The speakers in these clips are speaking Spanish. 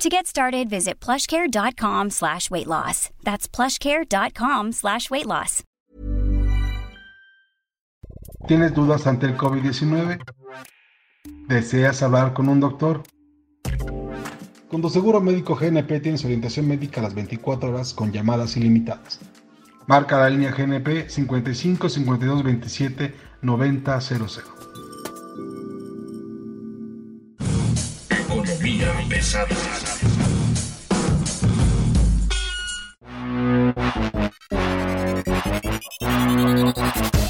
To get started, visit plushcare.com slash weight loss. That's plushcare.com slash weight loss. ¿Tienes dudas ante el COVID-19? ¿Deseas hablar con un doctor? Con tu seguro médico GNP tienes orientación médica a las 24 horas con llamadas ilimitadas. Marca la línea GNP 55 52 27 90 00.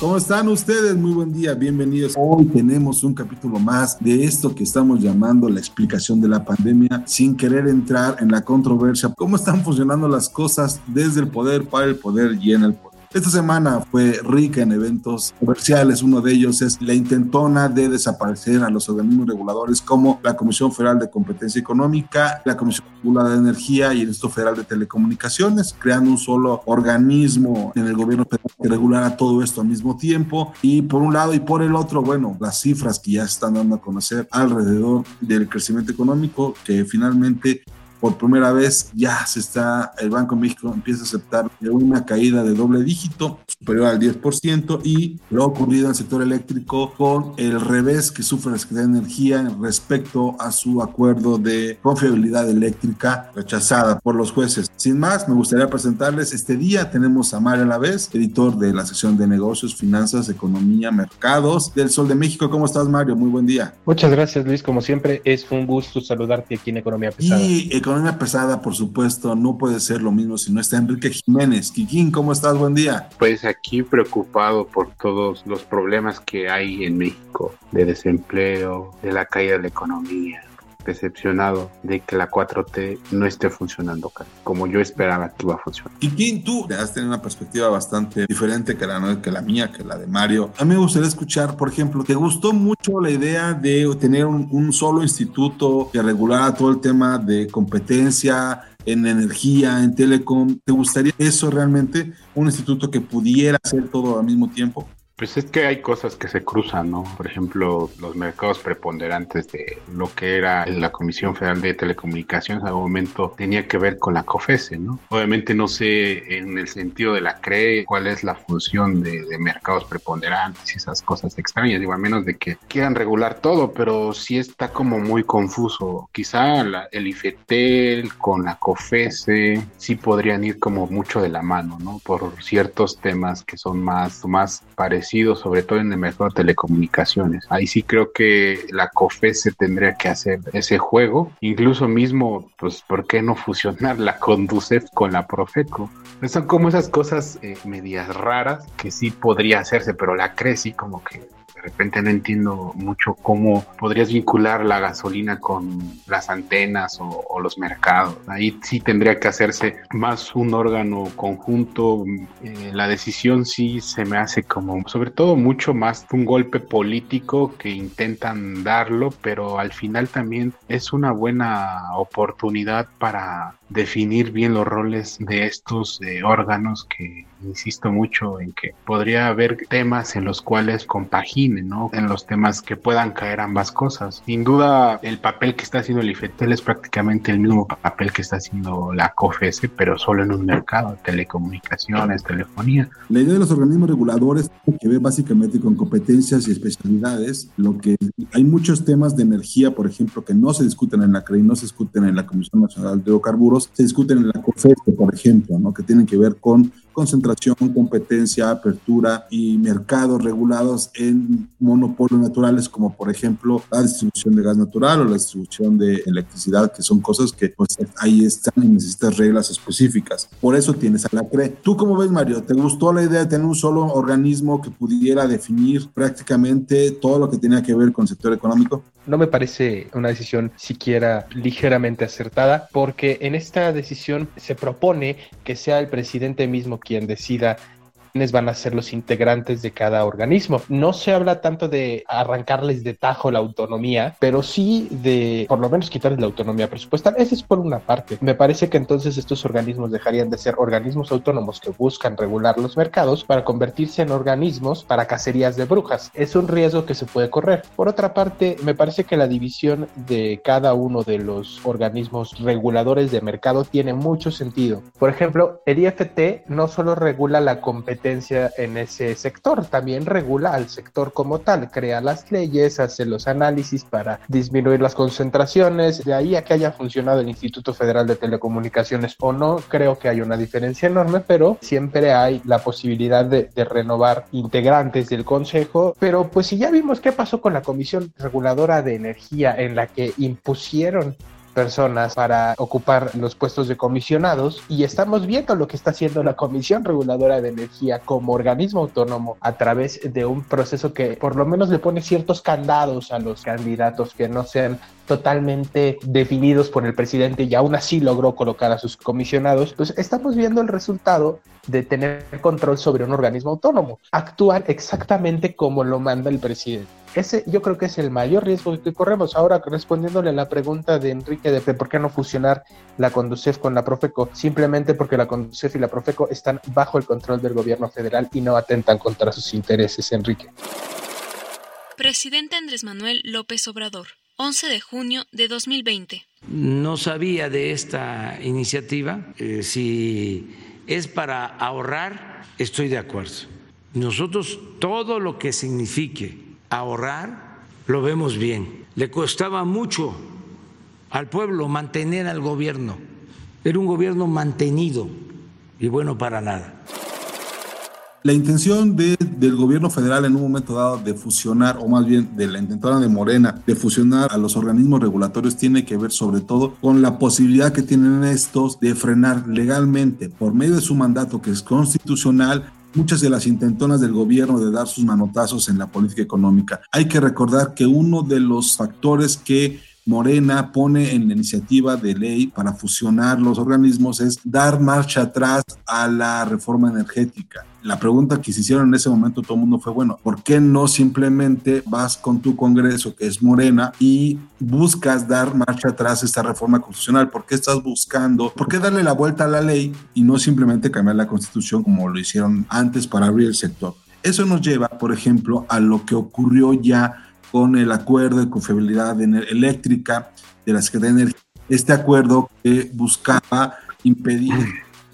¿Cómo están ustedes? Muy buen día, bienvenidos. Hoy tenemos un capítulo más de esto que estamos llamando la explicación de la pandemia, sin querer entrar en la controversia, cómo están funcionando las cosas desde el poder, para el poder y en el poder. Esta semana fue rica en eventos comerciales. Uno de ellos es la intentona de desaparecer a los organismos reguladores como la Comisión Federal de Competencia Económica, la Comisión Regulada de Energía y el Instituto Federal de Telecomunicaciones, creando un solo organismo en el gobierno federal que regulara todo esto al mismo tiempo. Y por un lado y por el otro, bueno, las cifras que ya están dando a conocer alrededor del crecimiento económico, que finalmente por primera vez ya se está, el Banco de México empieza a aceptar una caída de doble dígito superior al 10% y lo ocurrido en el sector eléctrico con el revés que sufre la Secretaría de Energía respecto a su acuerdo de confiabilidad eléctrica rechazada por los jueces. Sin más, me gustaría presentarles este día. Tenemos a Mario Alavés, editor de la sección de negocios, finanzas, economía, mercados del Sol de México. ¿Cómo estás, Mario? Muy buen día. Muchas gracias, Luis. Como siempre, es un gusto saludarte aquí en Economía Pesada. Y economía pesada, por supuesto, no puede ser lo mismo si no está Enrique Jiménez. Kikín, ¿cómo estás? Buen día. Pues aquí preocupado por todos los problemas que hay en México, de desempleo, de la caída de la economía, decepcionado de que la 4T no esté funcionando como yo esperaba que iba a funcionar. Kikín, tú has tenido una perspectiva bastante diferente que la, que la mía, que la de Mario. A mí me gustaría escuchar, por ejemplo, ¿te gustó mucho la idea de tener un solo instituto que regulara todo el tema de competencia? en energía, en telecom. ¿Te gustaría eso realmente? Un instituto que pudiera hacer todo al mismo tiempo. Pues es que hay cosas que se cruzan, ¿no? Por ejemplo, los mercados preponderantes de lo que era la Comisión Federal de Telecomunicaciones al momento tenía que ver con la COFESE, ¿no? Obviamente no sé en el sentido de la CRE cuál es la función de, de mercados preponderantes y esas cosas extrañas, digo, a menos de que quieran regular todo, pero sí está como muy confuso. Quizá la, el IFETEL con la COFESE sí podrían ir como mucho de la mano, ¿no? Por ciertos temas que son más, más parecidos sobre todo en el mercado de telecomunicaciones. Ahí sí creo que la COFESE tendría que hacer ese juego. Incluso mismo, pues, ¿por qué no fusionar la Conducef con la Profeco? Pues son como esas cosas eh, medias raras que sí podría hacerse, pero la CRE sí como que repente no entiendo mucho cómo podrías vincular la gasolina con las antenas o, los mercados. Ahí sí tendría que hacerse más un órgano conjunto. Eh, la decisión sí se me hace como, sobre todo, mucho más un golpe político que intentan darlo, pero al final también es una buena oportunidad para definir bien los roles de estos eh, órganos que insisto mucho en que podría haber temas en los cuales compaginen, ¿no? En los temas que puedan caer ambas cosas. Sin duda, el papel que está haciendo el IFETEL es prácticamente el mismo papel que está haciendo la COFESE, pero solo en un mercado, telecomunicaciones, telefonía. La idea de los organismos reguladores tiene que ver básicamente con competencias y especialidades, lo que hay muchos temas de energía, por ejemplo, que no se discuten en la CREI, no se discuten en la Comisión Nacional de Hidrocarburos, se discuten en la COFESE, por ejemplo, ¿no? Que tienen que ver con concentración, competencia, apertura y mercados regulados en monopolios naturales como por ejemplo la distribución de gas natural o la distribución de electricidad, que son cosas que pues ahí están y necesitas reglas específicas. Por eso tienes a la CRE. ¿Tú cómo ves, Mario? ¿Te gustó la idea de tener un solo organismo que pudiera definir prácticamente todo lo que tenía que ver con el sector económico? No me parece una decisión siquiera ligeramente acertada, porque en esta decisión se propone que sea el presidente mismo quien decida van a ser los integrantes de cada organismo. No se habla tanto de arrancarles de tajo la autonomía, pero sí de por lo menos quitarles la autonomía presupuestal. Esa es por una parte. Me parece que entonces estos organismos dejarían de ser organismos autónomos que buscan regular los mercados para convertirse en organismos para cacerías de brujas. Es un riesgo que se puede correr. Por otra parte, me parece que la división de cada uno de los organismos reguladores de mercado tiene mucho sentido. Por ejemplo, el IFT no solo regula la competencia en ese sector, también regula al sector como tal, crea las leyes, hace los análisis para disminuir las concentraciones. De ahí a que haya funcionado el Instituto Federal de Telecomunicaciones o no, creo que hay una diferencia enorme, pero siempre hay la posibilidad de, de renovar integrantes del Consejo. Pero pues si ya vimos qué pasó con la Comisión Reguladora de Energía en la que impusieron personas para ocupar los puestos de comisionados y estamos viendo lo que está haciendo la Comisión Reguladora de Energía como organismo autónomo a través de un proceso que por lo menos le pone ciertos candados a los candidatos que no sean totalmente definidos por el presidente y aún así logró colocar a sus comisionados, pues estamos viendo el resultado de tener control sobre un organismo autónomo, actuar exactamente como lo manda el presidente. Ese yo creo que es el mayor riesgo que corremos. Ahora, respondiéndole a la pregunta de Enrique de por qué no fusionar la Conducef con la Profeco, simplemente porque la Conducef y la Profeco están bajo el control del gobierno federal y no atentan contra sus intereses, Enrique. Presidente Andrés Manuel López Obrador, 11 de junio de 2020. No sabía de esta iniciativa. Eh, si es para ahorrar, estoy de acuerdo. Nosotros todo lo que signifique ahorrar, lo vemos bien. Le costaba mucho al pueblo mantener al gobierno. Era un gobierno mantenido y bueno para nada. La intención de, del gobierno federal en un momento dado de fusionar, o más bien de la intentora de Morena, de fusionar a los organismos regulatorios, tiene que ver sobre todo con la posibilidad que tienen estos de frenar legalmente, por medio de su mandato que es constitucional, muchas de las intentonas del gobierno de dar sus manotazos en la política económica. Hay que recordar que uno de los factores que Morena pone en la iniciativa de ley para fusionar los organismos es dar marcha atrás a la reforma energética. La pregunta que se hicieron en ese momento todo el mundo fue, bueno, ¿por qué no simplemente vas con tu Congreso, que es Morena, y buscas dar marcha atrás esta reforma constitucional? ¿Por qué estás buscando? ¿Por qué darle la vuelta a la ley y no simplemente cambiar la constitución como lo hicieron antes para abrir el sector? Eso nos lleva, por ejemplo, a lo que ocurrió ya con el acuerdo de confiabilidad eléctrica de la Secretaría de Energía. Este acuerdo que buscaba impedir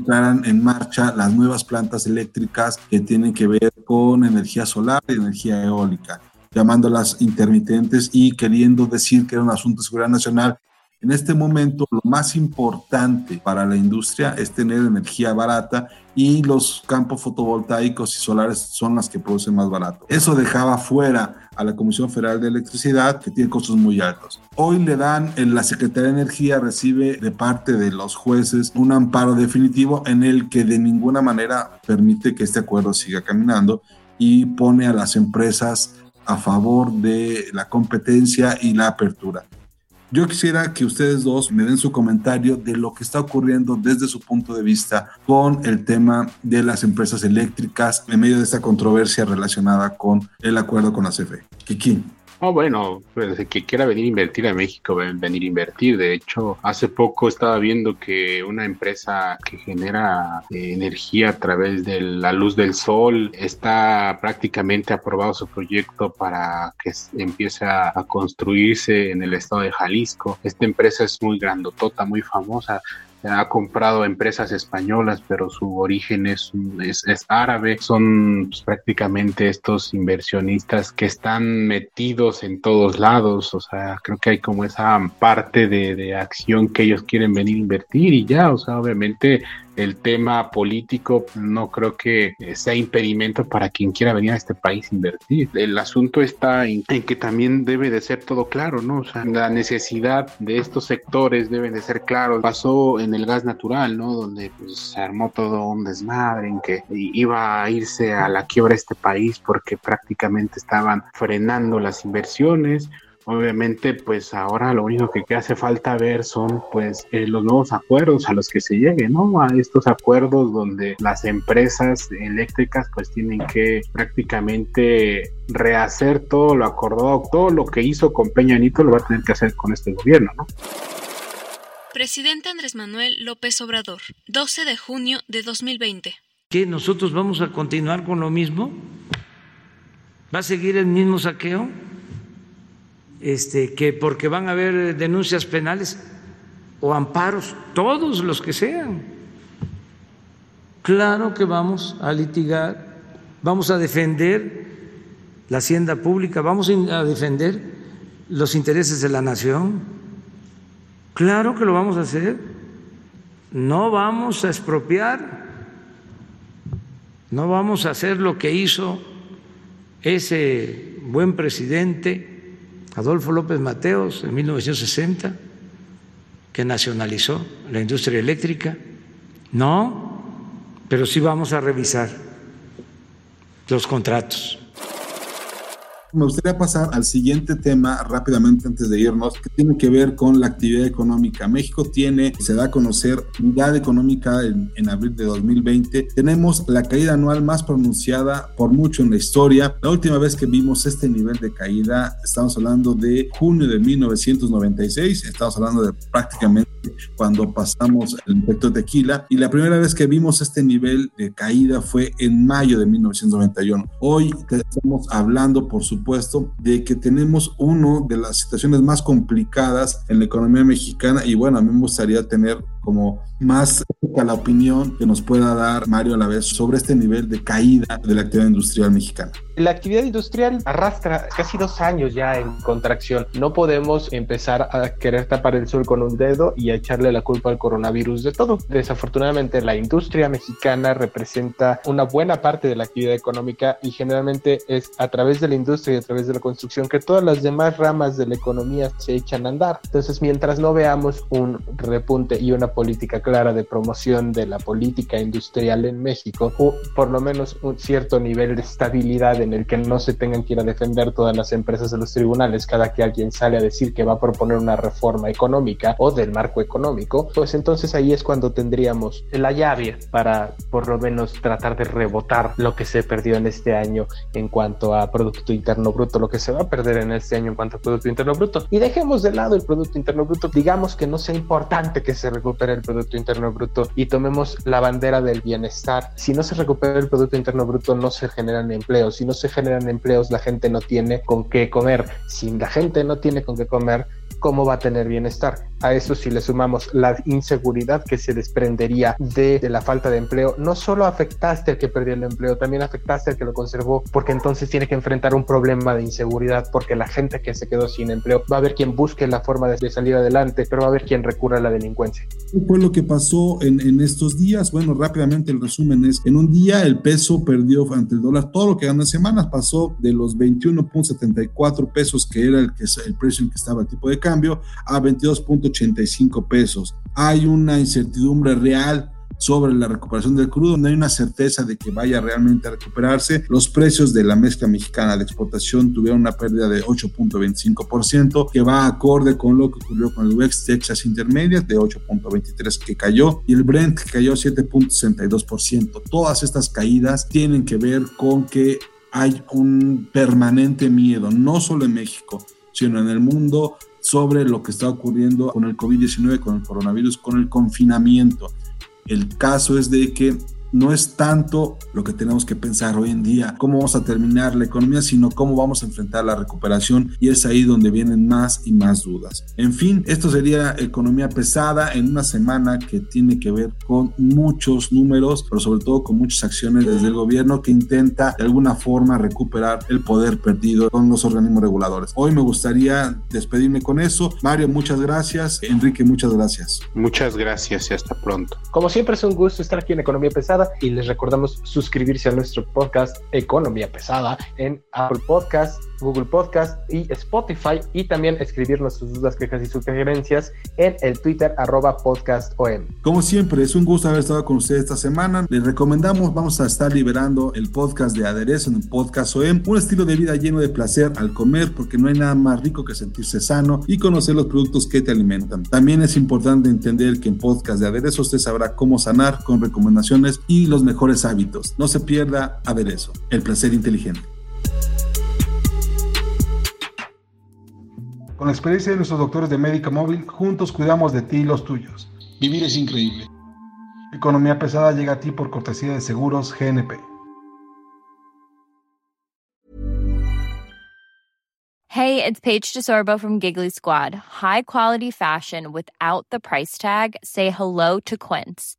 entraran en marcha las nuevas plantas eléctricas que tienen que ver con energía solar y energía eólica, llamándolas intermitentes y queriendo decir que era un asunto de seguridad nacional en este momento, lo más importante para la industria es tener energía barata y los campos fotovoltaicos y solares son las que producen más barato. Eso dejaba fuera a la Comisión Federal de Electricidad, que tiene costos muy altos. Hoy le dan, la Secretaría de Energía recibe de parte de los jueces un amparo definitivo en el que de ninguna manera permite que este acuerdo siga caminando y pone a las empresas a favor de la competencia y la apertura. Yo quisiera que ustedes dos me den su comentario de lo que está ocurriendo desde su punto de vista con el tema de las empresas eléctricas en medio de esta controversia relacionada con el acuerdo con la CFE. Kiki. Oh, bueno, pues el que quiera venir a invertir a México, venir a invertir. De hecho, hace poco estaba viendo que una empresa que genera eh, energía a través de la luz del sol está prácticamente aprobado su proyecto para que empiece a, a construirse en el estado de Jalisco. Esta empresa es muy grandotota, muy famosa ha comprado empresas españolas, pero su origen es, es, árabe. Son pues, prácticamente estos inversionistas que están metidos en todos lados. O sea, creo que hay como esa parte de, de acción que ellos quieren venir a invertir y ya, o sea, obviamente el tema político no creo que sea impedimento para quien quiera venir a este país a invertir. El asunto está en, que también debe de ser todo claro, ¿no? O sea, la necesidad de estos sectores deben de ser claros. Pasó en el gas natural, ¿no? Donde pues, se armó todo un desmadre en que iba a irse a la quiebra este país porque prácticamente estaban frenando las inversiones Obviamente, pues ahora lo único que hace falta ver son pues eh, los nuevos acuerdos a los que se llegue, ¿no? A estos acuerdos donde las empresas eléctricas pues tienen que prácticamente rehacer todo lo acordado, todo lo que hizo con Peña Nieto lo va a tener que hacer con este gobierno, ¿no? Presidente Andrés Manuel López Obrador, 12 de junio de 2020. ¿Qué nosotros vamos a continuar con lo mismo? ¿Va a seguir el mismo saqueo? Este, que porque van a haber denuncias penales o amparos, todos los que sean. Claro que vamos a litigar, vamos a defender la hacienda pública, vamos a defender los intereses de la nación. Claro que lo vamos a hacer. No vamos a expropiar, no vamos a hacer lo que hizo ese buen presidente Adolfo López Mateos en 1960, que nacionalizó la industria eléctrica. No, pero sí vamos a revisar los contratos. Me gustaría pasar al siguiente tema rápidamente antes de irnos, que tiene que ver con la actividad económica. México tiene, se da a conocer, unidad económica en, en abril de 2020. Tenemos la caída anual más pronunciada por mucho en la historia. La última vez que vimos este nivel de caída, estamos hablando de junio de 1996, estamos hablando de prácticamente cuando pasamos el efecto tequila y la primera vez que vimos este nivel de caída fue en mayo de 1991. Hoy estamos hablando, por supuesto, de que tenemos una de las situaciones más complicadas en la economía mexicana y bueno, a mí me gustaría tener como más la opinión que nos pueda dar Mario a la vez sobre este nivel de caída de la actividad industrial mexicana. La actividad industrial arrastra casi dos años ya en contracción. No podemos empezar a querer tapar el sol con un dedo y a echarle la culpa al coronavirus de todo. Desafortunadamente, la industria mexicana representa una buena parte de la actividad económica y generalmente es a través de la industria y a través de la construcción que todas las demás ramas de la economía se echan a andar. Entonces, mientras no veamos un repunte y una política clara de promoción de la política industrial en México, o por lo menos un cierto nivel de estabilidad en el que no se tengan que ir a defender todas las empresas de los tribunales cada que alguien sale a decir que va a proponer una reforma económica o del marco económico, pues entonces ahí es cuando tendríamos la llave para por lo menos tratar de rebotar lo que se perdió en este año en cuanto a Producto Interno Bruto, lo que se va a perder en este año en cuanto a Producto Interno Bruto. Y dejemos de lado el Producto Interno Bruto, digamos que no sea importante que se recupere el Producto Interno Bruto y tomemos la bandera del bienestar. Si no se recupera el Producto Interno Bruto, no se generan empleos. Si no se generan empleos, la gente no tiene con qué comer. Si la gente no tiene con qué comer, ¿cómo va a tener bienestar? A eso si le sumamos la inseguridad que se desprendería de, la falta de empleo, no solo afectaste al que perdió el empleo, también afectaste al que lo conservó, porque entonces tiene que enfrentar un problema de inseguridad, porque la gente que se quedó sin empleo va a haber quien busque la forma de, salir adelante, pero va a haber quien recurra a la delincuencia. ¿Qué fue lo que pasó en, en, estos días? Bueno, rápidamente el resumen es, en un día el peso perdió ante el dólar todo lo que ganó en semanas, pasó de los 21.74 pesos que era el, que, el precio en que estaba el tipo de cambio a 22.85 pesos. Hay una incertidumbre real sobre la recuperación del crudo, no hay una certeza de que vaya realmente a recuperarse. Los precios de la mezcla mexicana de exportación tuvieron una pérdida de 8.25%, que va acorde con lo que ocurrió con el West Texas Intermediate de 8.23% que cayó y el Brent que cayó 7.62%. Todas estas caídas tienen que ver con que hay un permanente miedo, no solo en México, sino en el mundo sobre lo que está ocurriendo con el COVID-19, con el coronavirus, con el confinamiento. El caso es de que no es tanto lo que tenemos que pensar hoy en día, cómo vamos a terminar la economía, sino cómo vamos a enfrentar la recuperación y es ahí donde vienen más y más dudas. En fin, esto sería economía pesada en una semana que tiene que ver con muchos números, pero sobre todo con muchas acciones desde el gobierno que intenta de alguna forma recuperar el poder perdido con los organismos reguladores. Hoy me gustaría despedirme con eso. Mario, muchas gracias. Enrique, muchas gracias. Muchas gracias y hasta pronto. Como siempre es un gusto estar aquí en Economía Pesada y les recordamos suscribirse a nuestro podcast Economía Pesada en Apple Podcast, Google Podcast y Spotify y también escribirnos sus dudas, quejas y sugerencias en el Twitter arroba podcastom. Como siempre, es un gusto haber estado con ustedes esta semana. Les recomendamos, vamos a estar liberando el podcast de aderezo en el podcast OEM, un estilo de vida lleno de placer al comer porque no hay nada más rico que sentirse sano y conocer los productos que te alimentan. También es importante entender que en podcast de aderezo usted sabrá cómo sanar con recomendaciones y los mejores hábitos. No se pierda aderezo, el placer inteligente. Con la experiencia de nuestros doctores de Médica Móvil, juntos cuidamos de ti y los tuyos. Vivir es increíble. Economía pesada llega a ti por cortesía de Seguros GNP. Hey, it's Paige DeSorbo from Giggly Squad. High quality fashion without the price tag. Say hello to Quince.